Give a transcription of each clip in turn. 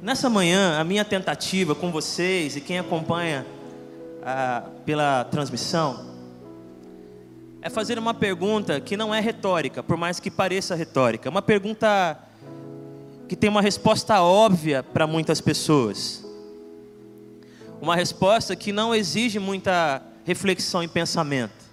Nessa manhã, a minha tentativa com vocês e quem acompanha ah, pela transmissão é fazer uma pergunta que não é retórica, por mais que pareça retórica, uma pergunta que tem uma resposta óbvia para muitas pessoas. Uma resposta que não exige muita reflexão e pensamento.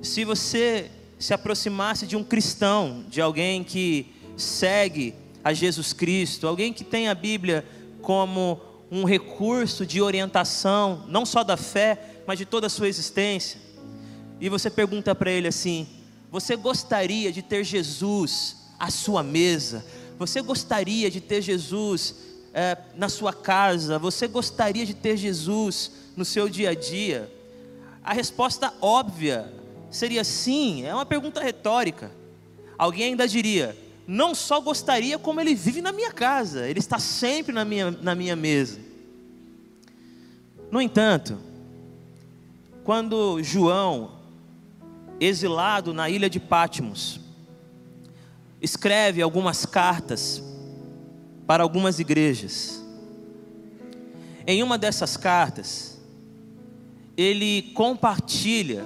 Se você se aproximasse de um cristão, de alguém que segue a Jesus Cristo, alguém que tem a Bíblia como um recurso de orientação, não só da fé, mas de toda a sua existência, e você pergunta para ele assim: Você gostaria de ter Jesus à sua mesa? Você gostaria de ter Jesus é, na sua casa? Você gostaria de ter Jesus no seu dia a dia? A resposta óbvia seria sim, é uma pergunta retórica. Alguém ainda diria: não só gostaria, como ele vive na minha casa, ele está sempre na minha, na minha mesa. No entanto, quando João, exilado na ilha de Pátimos, escreve algumas cartas para algumas igrejas, em uma dessas cartas, ele compartilha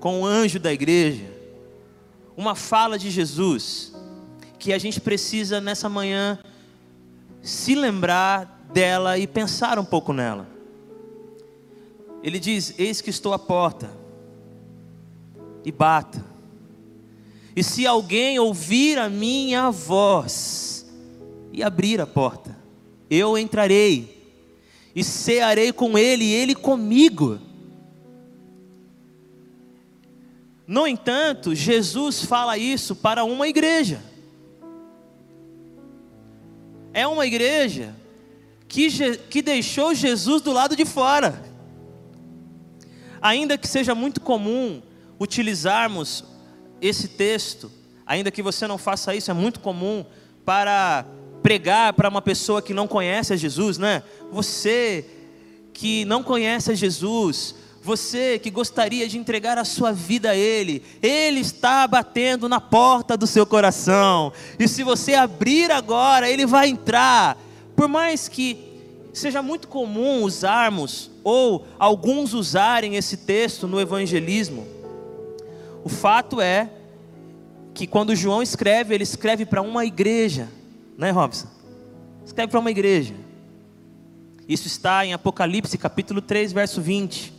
com o anjo da igreja uma fala de Jesus que a gente precisa nessa manhã se lembrar dela e pensar um pouco nela. Ele diz: Eis que estou à porta e bata. E se alguém ouvir a minha voz e abrir a porta, eu entrarei e cearei com ele e ele comigo. No entanto, Jesus fala isso para uma igreja é uma igreja que, que deixou Jesus do lado de fora. Ainda que seja muito comum utilizarmos esse texto, ainda que você não faça isso, é muito comum para pregar para uma pessoa que não conhece a Jesus, né? Você que não conhece a Jesus, você que gostaria de entregar a sua vida a Ele, Ele está batendo na porta do seu coração, e se você abrir agora, Ele vai entrar. Por mais que seja muito comum usarmos, ou alguns usarem esse texto no evangelismo, o fato é que quando João escreve, ele escreve para uma igreja, né, Robson? Escreve para uma igreja. Isso está em Apocalipse capítulo 3, verso 20.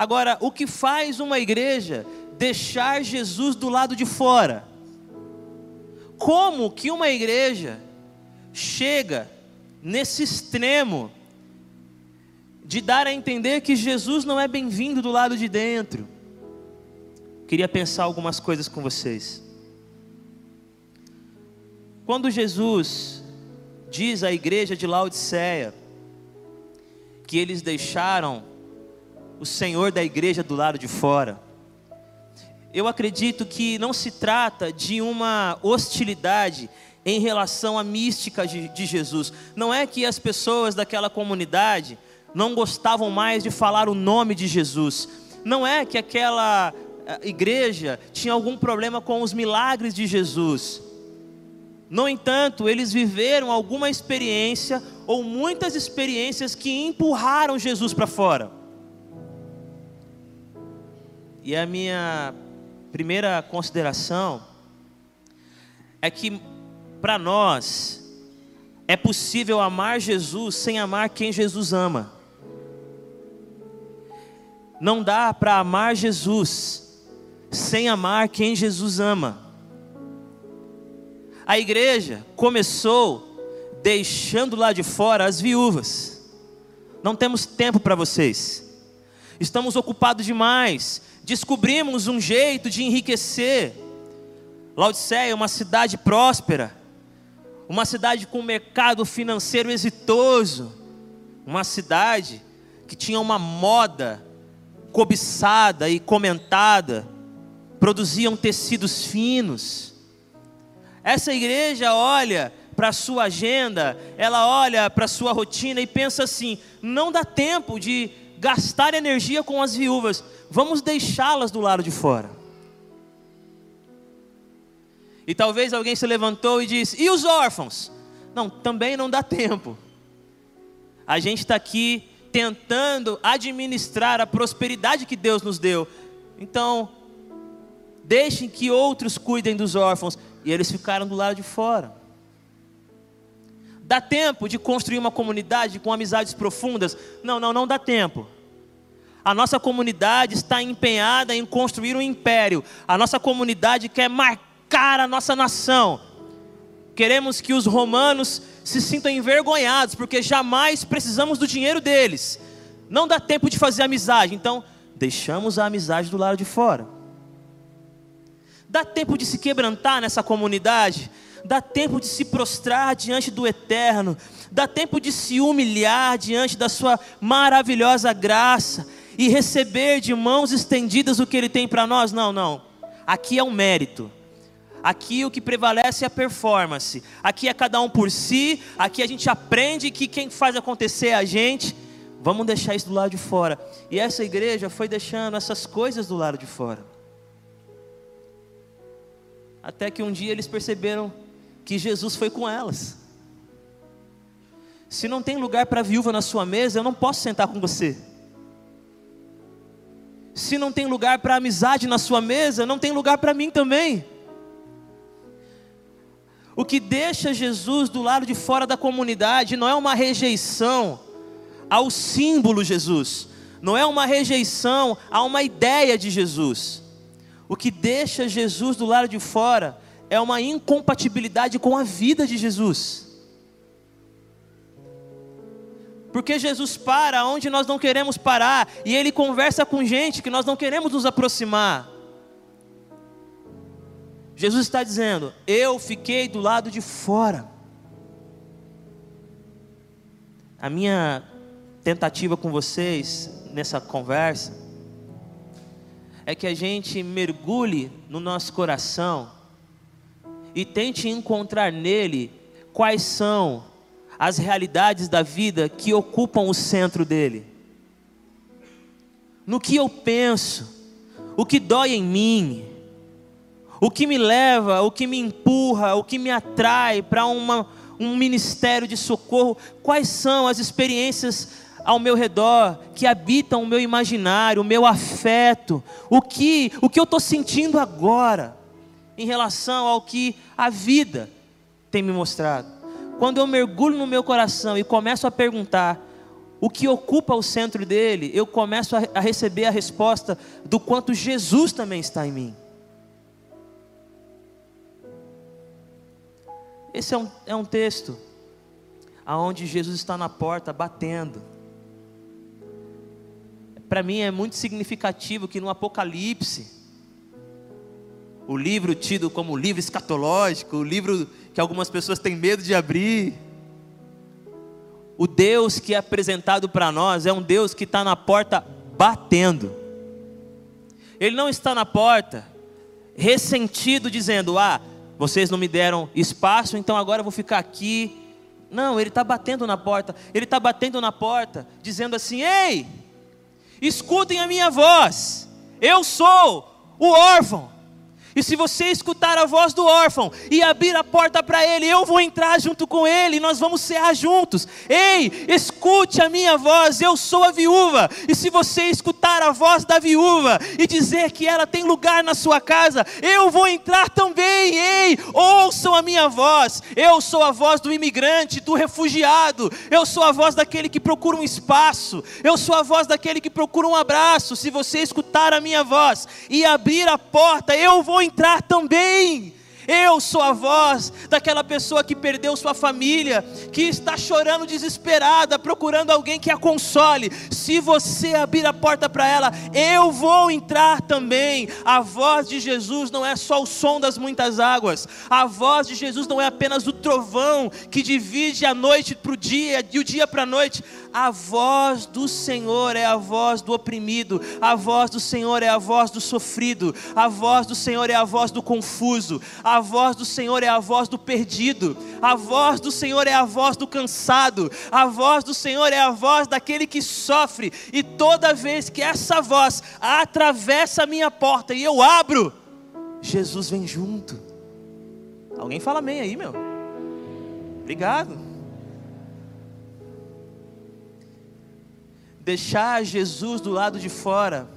Agora, o que faz uma igreja deixar Jesus do lado de fora? Como que uma igreja chega nesse extremo de dar a entender que Jesus não é bem-vindo do lado de dentro? Queria pensar algumas coisas com vocês. Quando Jesus diz à igreja de Laodiceia que eles deixaram o Senhor da igreja do lado de fora. Eu acredito que não se trata de uma hostilidade em relação à mística de, Jesus. Não é que as pessoas daquela comunidade não gostavam mais de falar o nome de Jesus. Não é que aquela eh, igreja tinha algum problema com os milagres de Jesus. No entanto, eles viveram alguma experiência ou muitas experiências que empurraram Jesus para fora. E a minha primeira consideração é que para nós é possível amar Jesus sem amar quem Jesus ama. Não dá para amar Jesus sem amar quem Jesus ama. A igreja começou deixando lá de fora as viúvas. Não temos tempo para vocês. Estamos ocupados demais descobrimos um jeito de enriquecer. Laodiceia é uma cidade próspera, uma cidade com mercado financeiro exitoso, uma cidade que tinha uma moda cobiçada e comentada, produziam tecidos finos. Essa igreja olha para a sua agenda, ela olha para a sua rotina e pensa assim: não dá tempo de gastar energia com as viúvas, vamos deixá-las do lado de fora. E talvez alguém se levantou e disse: E os órfãos? Não, também não dá tempo. A gente está aqui tentando administrar a prosperidade que Deus nos deu. Então, deixem que outros cuidem dos órfãos. E eles ficaram do lado de fora. Dá tempo de construir uma comunidade com amizades profundas? Não, não, não dá tempo. A nossa comunidade está empenhada em construir um império. A nossa comunidade quer marcar a nossa nação. Queremos que os romanos se sintam envergonhados, porque jamais precisamos do dinheiro deles. Não dá tempo de fazer amizade, então deixamos a amizade do lado de fora. Dá tempo de se quebrantar nessa comunidade, dá tempo de se prostrar diante do eterno, dá tempo de se humilhar diante da sua maravilhosa graça e receber de mãos estendidas o que ele tem para nós? Não, não. Aqui é um mérito. Aqui o que prevalece é a performance. Aqui é cada um por si. Aqui a gente aprende que quem faz acontecer é a gente. Vamos deixar isso do lado de fora. E essa igreja foi deixando essas coisas do lado de fora. Até que um dia eles perceberam que Jesus foi com elas. Se não tem lugar para viúva na sua mesa, eu não posso sentar com você. Se não tem lugar para amizade na sua mesa, não tem lugar para mim também. O que deixa Jesus do lado de fora da comunidade não é uma rejeição ao símbolo Jesus, não é uma rejeição a uma ideia de Jesus. O que deixa Jesus do lado de fora é uma incompatibilidade com a vida de Jesus. Porque Jesus para onde nós não queremos parar e ele conversa com gente que nós não queremos nos aproximar. Jesus está dizendo: Eu fiquei do lado de fora. A minha tentativa com vocês nessa conversa é que a gente mergulhe no nosso coração e tente encontrar nele quais são as realidades da vida que ocupam o centro dele. No que eu penso, o que dói em mim, o que me leva, o que me empurra, o que me atrai para um ministério de socorro? Quais são as experiências ao meu redor que habitam o meu imaginário, o meu afeto? O que, o que eu estou sentindo agora em relação ao que a vida tem me mostrado? Quando eu mergulho no meu coração e começo a perguntar o que ocupa o centro dele, eu começo a, receber a resposta do quanto Jesus também está em mim. Esse é um, é um texto aonde Jesus está na porta batendo. Para mim é muito significativo que no Apocalipse, o livro tido como livro escatológico, o livro que algumas pessoas têm medo de abrir, o Deus que é apresentado para nós é um Deus que está na porta batendo. Ele não está na porta ressentido, dizendo: Ah, vocês não me deram espaço, então agora eu vou ficar aqui. Não, ele está batendo na porta. Ele está batendo na porta, dizendo assim: Ei, escutem a minha voz. Eu sou o órfão. E se você escutar a voz do órfão e abrir a porta para ele, eu vou entrar junto com ele e nós vamos cear juntos. Ei, escute a minha voz, eu sou a viúva. E se você escutar a voz da viúva e dizer que ela tem lugar na sua casa, eu vou entrar também. Ei, ouçam a minha voz. Eu sou a voz do imigrante, do refugiado. Eu sou a voz daquele que procura um espaço. Eu sou a voz daquele que procura um abraço. Se você escutar a minha voz e abrir a porta, eu vou entrar também. Eu sou a voz daquela pessoa que perdeu sua família, que está chorando desesperada, procurando alguém que a console. Se você abrir a porta para ela, eu vou entrar também. A voz de Jesus não é só o som das muitas águas, a voz de Jesus não é apenas o trovão que divide a noite para o dia e o dia para a noite. A voz do Senhor é a voz do oprimido, a voz do Senhor é a voz do sofrido, a voz do Senhor é a voz do confuso, a voz do Senhor é a voz do perdido, a voz do Senhor é a voz do cansado, a voz do Senhor é a voz daquele que sofre, e toda vez que essa voz atravessa a minha porta e eu abro, Jesus vem junto. Alguém fala amém aí, meu. Obrigado. Deixar Jesus do lado de fora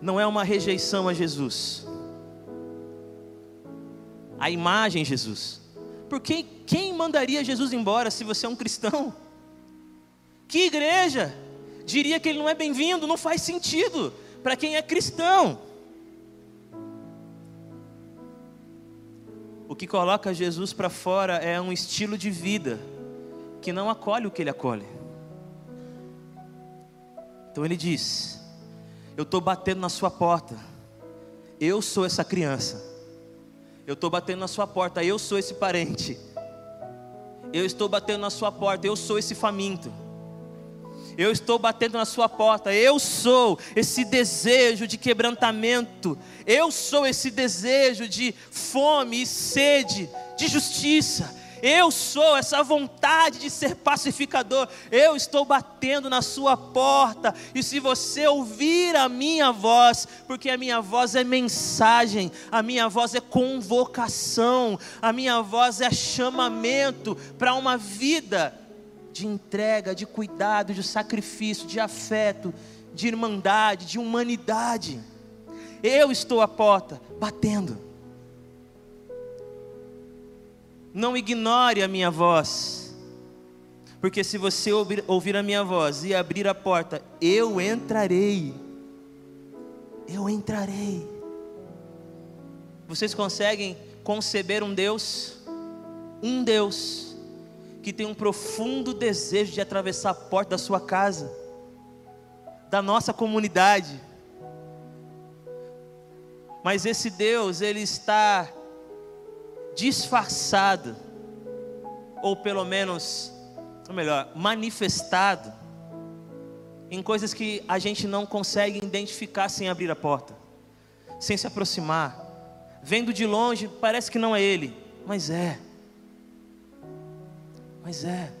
não é uma rejeição a Jesus. A imagem Jesus. Porque quem mandaria Jesus embora se você é um cristão? Que igreja diria que ele não é bem-vindo? Não faz sentido para quem é cristão. O que coloca Jesus para fora é um estilo de vida que não acolhe o que ele acolhe. Então ele diz: Eu estou batendo na sua porta, eu sou essa criança, eu estou batendo na sua porta, eu sou esse parente, eu estou batendo na sua porta, eu sou esse faminto. Eu estou batendo na sua porta. Eu sou esse desejo de quebrantamento. Eu sou esse desejo de fome e sede de justiça. Eu sou essa vontade de ser pacificador. Eu estou batendo na sua porta. E se você ouvir a minha voz, porque a minha voz é mensagem, a minha voz é convocação, a minha voz é chamamento para uma vida de entrega, de cuidado, de sacrifício, de afeto, de irmandade, de humanidade. Eu estou à porta, batendo. Não ignore a minha voz, porque se você ouvir a minha voz e abrir a porta, eu entrarei. Eu entrarei. Vocês conseguem conceber um Deus? Um Deus que tem um profundo desejo de atravessar a porta da sua casa, da nossa comunidade. Mas esse Deus, ele está disfarçado, ou pelo menos, ou melhor, manifestado, em coisas que a gente não consegue identificar sem abrir a porta, sem se aproximar. Vendo de longe, parece que não é Ele, mas é. Mas é.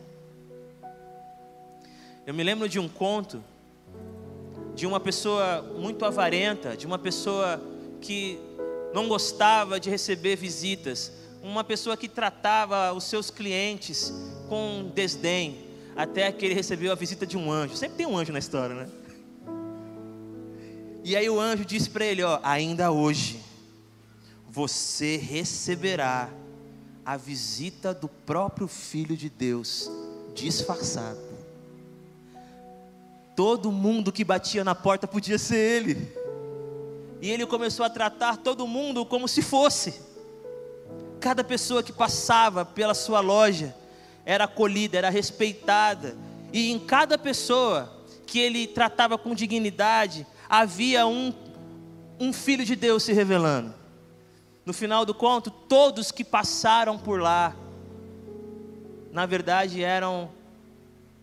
Eu me lembro de um conto de uma pessoa muito avarenta, de uma pessoa que não gostava de receber visitas, uma pessoa que tratava os seus clientes com desdém, até que ele recebeu a visita de um anjo. Sempre tem um anjo na história, né? E aí o anjo disse para ele: Ó, ainda hoje você receberá a visita do próprio Filho de Deus, disfarçado. Todo mundo que batia na porta podia ser ele. E ele começou a tratar todo mundo como se fosse. Cada pessoa que passava pela sua loja era acolhida, era respeitada. E em cada pessoa que ele tratava com dignidade, havia um, um filho de Deus se revelando. No final do conto, todos que passaram por lá, na verdade eram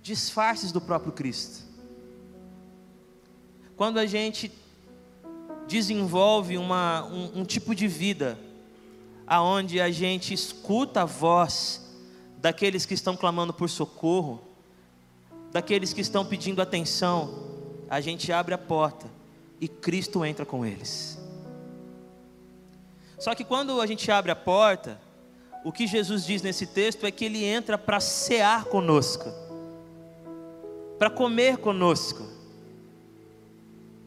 disfarces do próprio Cristo. Quando a gente desenvolve uma, um, um tipo de vida, aonde a gente escuta a voz daqueles que estão clamando por socorro, daqueles que estão pedindo atenção, a gente abre a porta e Cristo entra com eles. Só que quando a gente abre a porta, o que Jesus diz nesse texto é que ele entra para cear conosco, para comer conosco,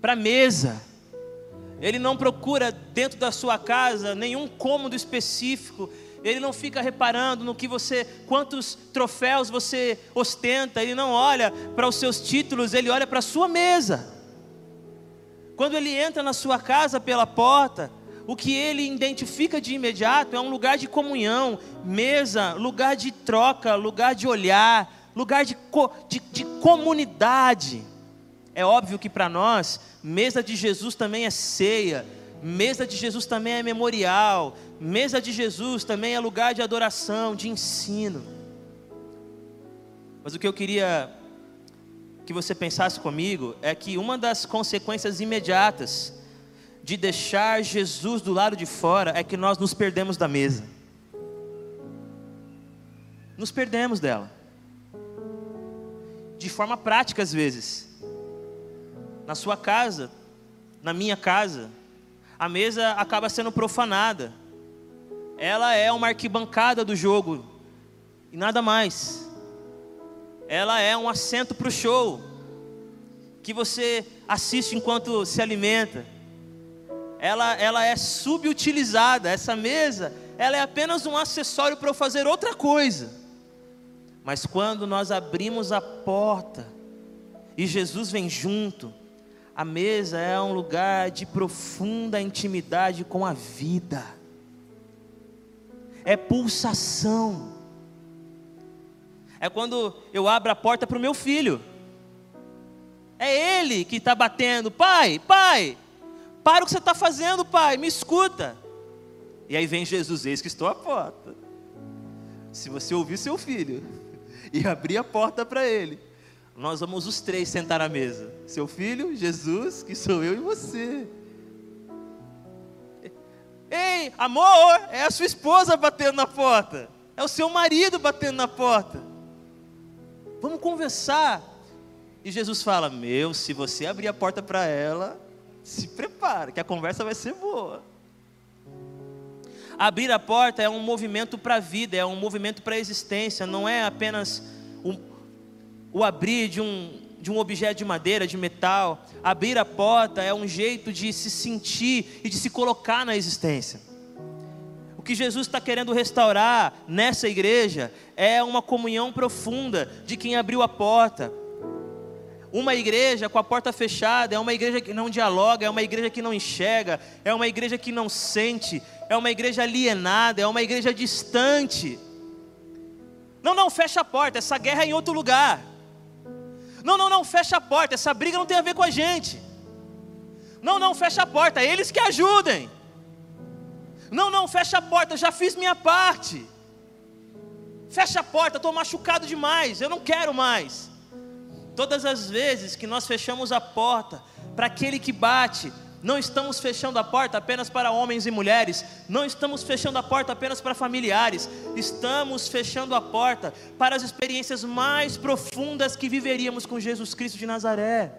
para mesa. Ele não procura dentro da sua casa nenhum cômodo específico. Ele não fica reparando no que você, quantos troféus você ostenta. Ele não olha para os seus títulos, ele olha para a sua mesa. Quando ele entra na sua casa pela porta, o que ele identifica de imediato é um lugar de comunhão, mesa, lugar de troca, lugar de olhar, lugar de, de, de comunidade. É óbvio que para nós, mesa de Jesus também é ceia, mesa de Jesus também é memorial, mesa de Jesus também é lugar de adoração, de ensino. Mas o que eu queria que você pensasse comigo é que uma das consequências imediatas de deixar Jesus do lado de fora é que nós nos perdemos da mesa. Nos perdemos dela. De forma prática, às vezes. Na sua casa, na minha casa, a mesa acaba sendo profanada. ela é uma arquibancada do jogo e nada mais. Ela é um assento para o show que você assiste enquanto se alimenta. Ela, ela é subutilizada. Essa mesa, ela é apenas um acessório para eu fazer outra coisa. Mas quando nós abrimos a porta e Jesus vem junto, a mesa é um lugar de profunda intimidade com a vida. É pulsação. É quando eu abro a porta para o meu filho. É ele que está batendo. Pai, pai, para o que você está fazendo, pai, me escuta. E aí vem Jesus, eis que estou à porta. Se você ouvir seu filho e abrir a porta para ele, nós vamos os três sentar à mesa: seu filho, Jesus, que sou eu e você. Ei, amor, é a sua esposa batendo na porta, é o seu marido batendo na porta. Vamos conversar. E Jesus fala: Meu, se você abrir a porta para ela, se prepara, que a conversa vai ser boa. Abrir a porta é um movimento para a vida, é um movimento para a existência, não é apenas um, o abrir de um, de um objeto de madeira, de metal. Abrir a porta é um jeito de se sentir e de se colocar na existência. O que Jesus está querendo restaurar nessa igreja é uma comunhão profunda de quem abriu a porta. Uma igreja com a porta fechada é uma igreja que não dialoga, é uma igreja que não enxerga, é uma igreja que não sente, é uma igreja alienada, é uma igreja distante. Não, não, fecha a porta, essa guerra é em outro lugar. Não, não, não, fecha a porta, essa briga não tem a ver com a gente. Não, não, fecha a porta, eles que ajudem. Não, não, fecha a porta, já fiz minha parte. Fecha a porta, estou machucado demais, eu não quero mais. Todas as vezes que nós fechamos a porta para aquele que bate, não estamos fechando a porta apenas para homens e mulheres, não estamos fechando a porta apenas para familiares, estamos fechando a porta para as experiências mais profundas que viveríamos com Jesus Cristo de Nazaré.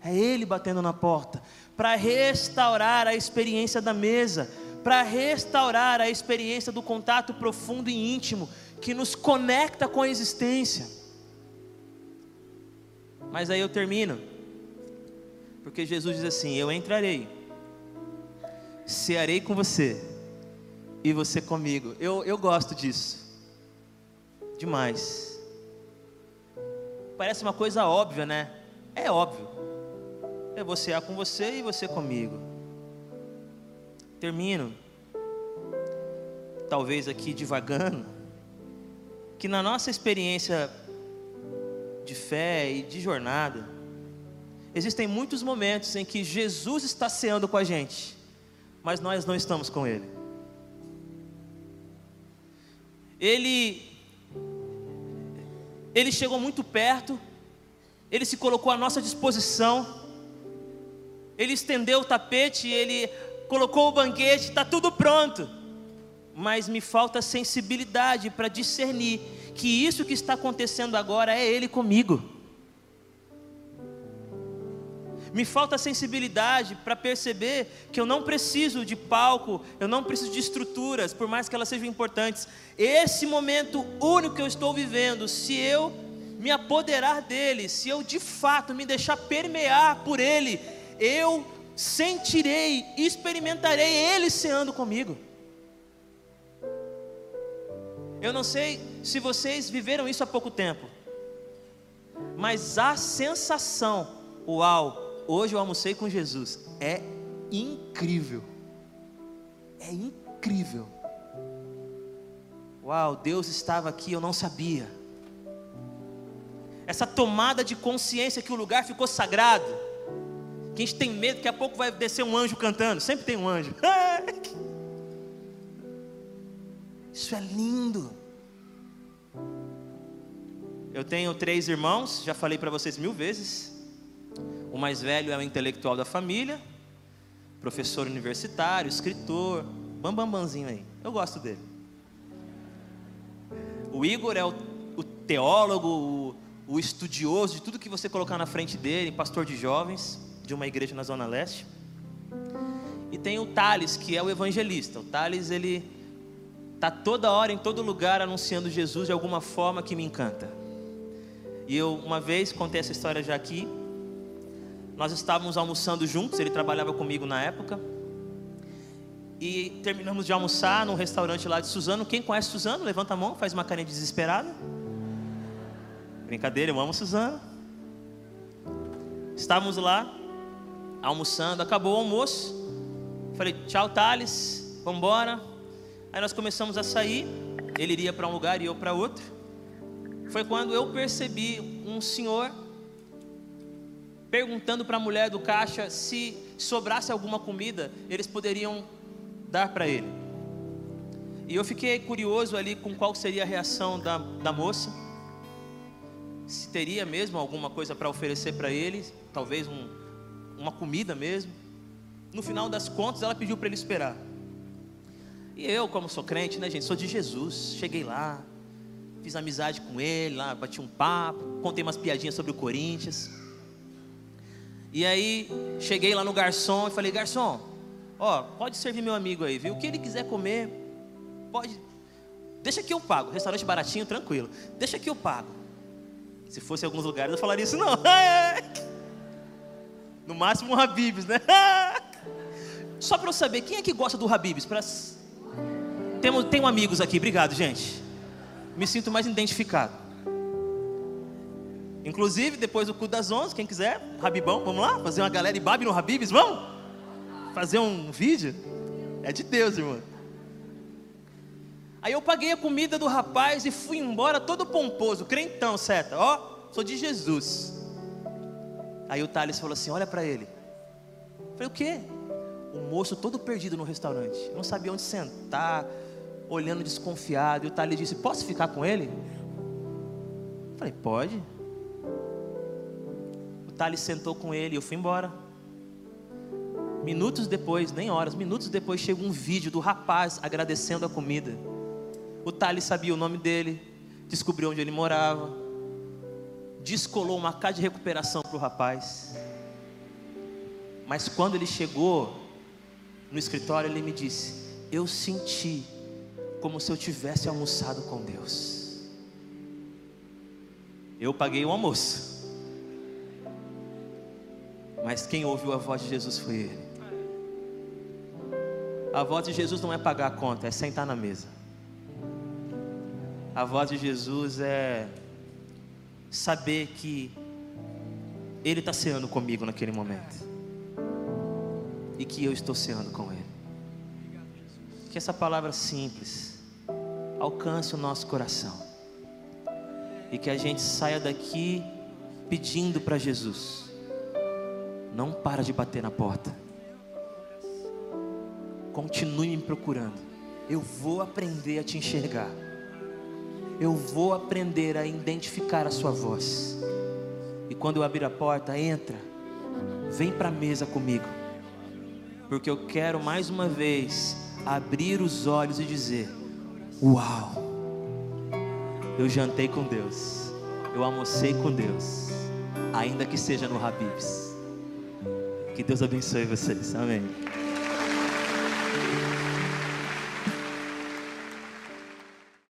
É Ele batendo na porta, para restaurar a experiência da mesa, para restaurar a experiência do contato profundo e íntimo que nos conecta com a existência. Mas aí eu termino porque Jesus diz assim: Eu entrarei, cearei com você, e você comigo. Eu, eu gosto disso, demais. Parece uma coisa óbvia, né? É óbvio. Eu vou cear com você e você comigo. Termino, talvez aqui divagando, que na nossa experiência de fé e de jornada, Existem muitos momentos em que Jesus está ceando com a gente, mas nós não estamos com Ele. Ele, ele chegou muito perto, Ele se colocou à nossa disposição, Ele estendeu o tapete, Ele colocou o banquete, está tudo pronto, mas me falta sensibilidade para discernir que isso que está acontecendo agora é Ele comigo me falta sensibilidade para perceber que eu não preciso de palco, eu não preciso de estruturas, por mais que elas sejam importantes. Esse momento único que eu estou vivendo, se eu me apoderar dele, se eu de fato me deixar permear por ele, eu sentirei, experimentarei ele ceando comigo. Eu não sei se vocês viveram isso há pouco tempo, mas a sensação, uau, hoje eu almocei com Jesus. É incrível. É incrível. Uau, Deus estava aqui, eu não sabia. Essa tomada de consciência que o lugar ficou sagrado. Que a gente tem medo que a pouco vai descer um anjo cantando. Sempre tem um anjo. Isso é lindo. Eu tenho três irmãos, já falei para vocês mil vezes. O mais velho é o intelectual da família, professor universitário, escritor, bambambanzinho aí. Eu gosto dele. O Igor é o, o teólogo, o, o estudioso de tudo que você colocar na frente dele, pastor de jovens de uma igreja na Zona Leste. E tem o Thales, que é o evangelista. O Thales, ele tá toda hora em todo lugar anunciando Jesus de alguma forma que me encanta. E eu uma vez contei essa história já aqui. Nós estávamos almoçando juntos, ele trabalhava comigo na época. E terminamos de almoçar num restaurante lá de Suzano. Quem conhece Suzano? Levanta a mão, faz uma carinha desesperada. Brincadeira, eu amo Suzano. Estávamos lá, almoçando, acabou o almoço. Falei, tchau, Thales, vamos embora. Aí nós começamos a sair. Ele iria para um lugar e eu para outro. Foi quando eu percebi um senhor perguntando para a mulher do caixa se sobrasse alguma comida, eles poderiam dar para ele. E eu fiquei curioso ali com qual seria a reação da, da moça. Se teria mesmo alguma coisa para oferecer para ele, talvez um, uma comida mesmo. No final das contas, ela pediu para ele esperar. E eu, como sou crente, né, gente, sou de Jesus. Cheguei lá, fiz amizade com ele, lá bati um papo, contei umas piadinhas sobre o Corinthians. E aí cheguei lá no garçom e falei: "Garçom, ó, pode servir meu amigo aí, viu? O que ele quiser comer, pode. Deixa que eu pago. Restaurante baratinho, tranquilo. Deixa que eu pago. Se fosse em alguns lugares eu falaria isso não. No máximo um Habibs, né? Só para eu saber, quem é que gosta do Habibs? Pra... Temo, tenho amigos aqui, obrigado, gente. Me sinto mais identificado. Inclusive, depois do cu das 11, quem quiser, Habibão, vamos lá? Fazer uma galera e babe no Habibs, vamos? Fazer um vídeo? É de Deus, irmão. Aí eu paguei a comida do rapaz e fui embora todo pomposo, crentão, certo? Ó, sou de Jesus. Aí o Thales falou assim: olha para ele. Eu falei, o quê? O moço todo perdido no restaurante, não sabia onde sentar, olhando desconfiado. E o Thales disse: Posso ficar com ele? Eu falei: Pode. Thales sentou com ele e eu fui embora. Minutos depois, nem horas, minutos depois, chega um vídeo do rapaz agradecendo a comida. O Thales sabia o nome dele, descobriu onde ele morava, descolou uma casa de recuperação para o rapaz. Mas quando ele chegou no escritório, ele me disse: Eu senti como se eu tivesse almoçado com Deus. Eu paguei o almoço, mas quem ouviu a voz de Jesus foi ele. A voz de Jesus não é pagar a conta, é sentar na mesa. A voz de Jesus é saber que Ele está ceando comigo naquele momento e que eu estou ceando com Ele. Que essa palavra simples alcance o nosso coração e que a gente saia daqui pedindo para Jesus: não para de bater na porta, continue me procurando. Eu vou aprender a te enxergar eu vou aprender a identificar a sua voz. E quando eu abrir a porta, entra, vem para a mesa comigo, porque eu quero mais uma vez abrir os olhos e dizer: Uau, eu jantei com Deus, eu almocei com Deus, ainda que seja no Habibs. Que Deus abençoe vocês, amém.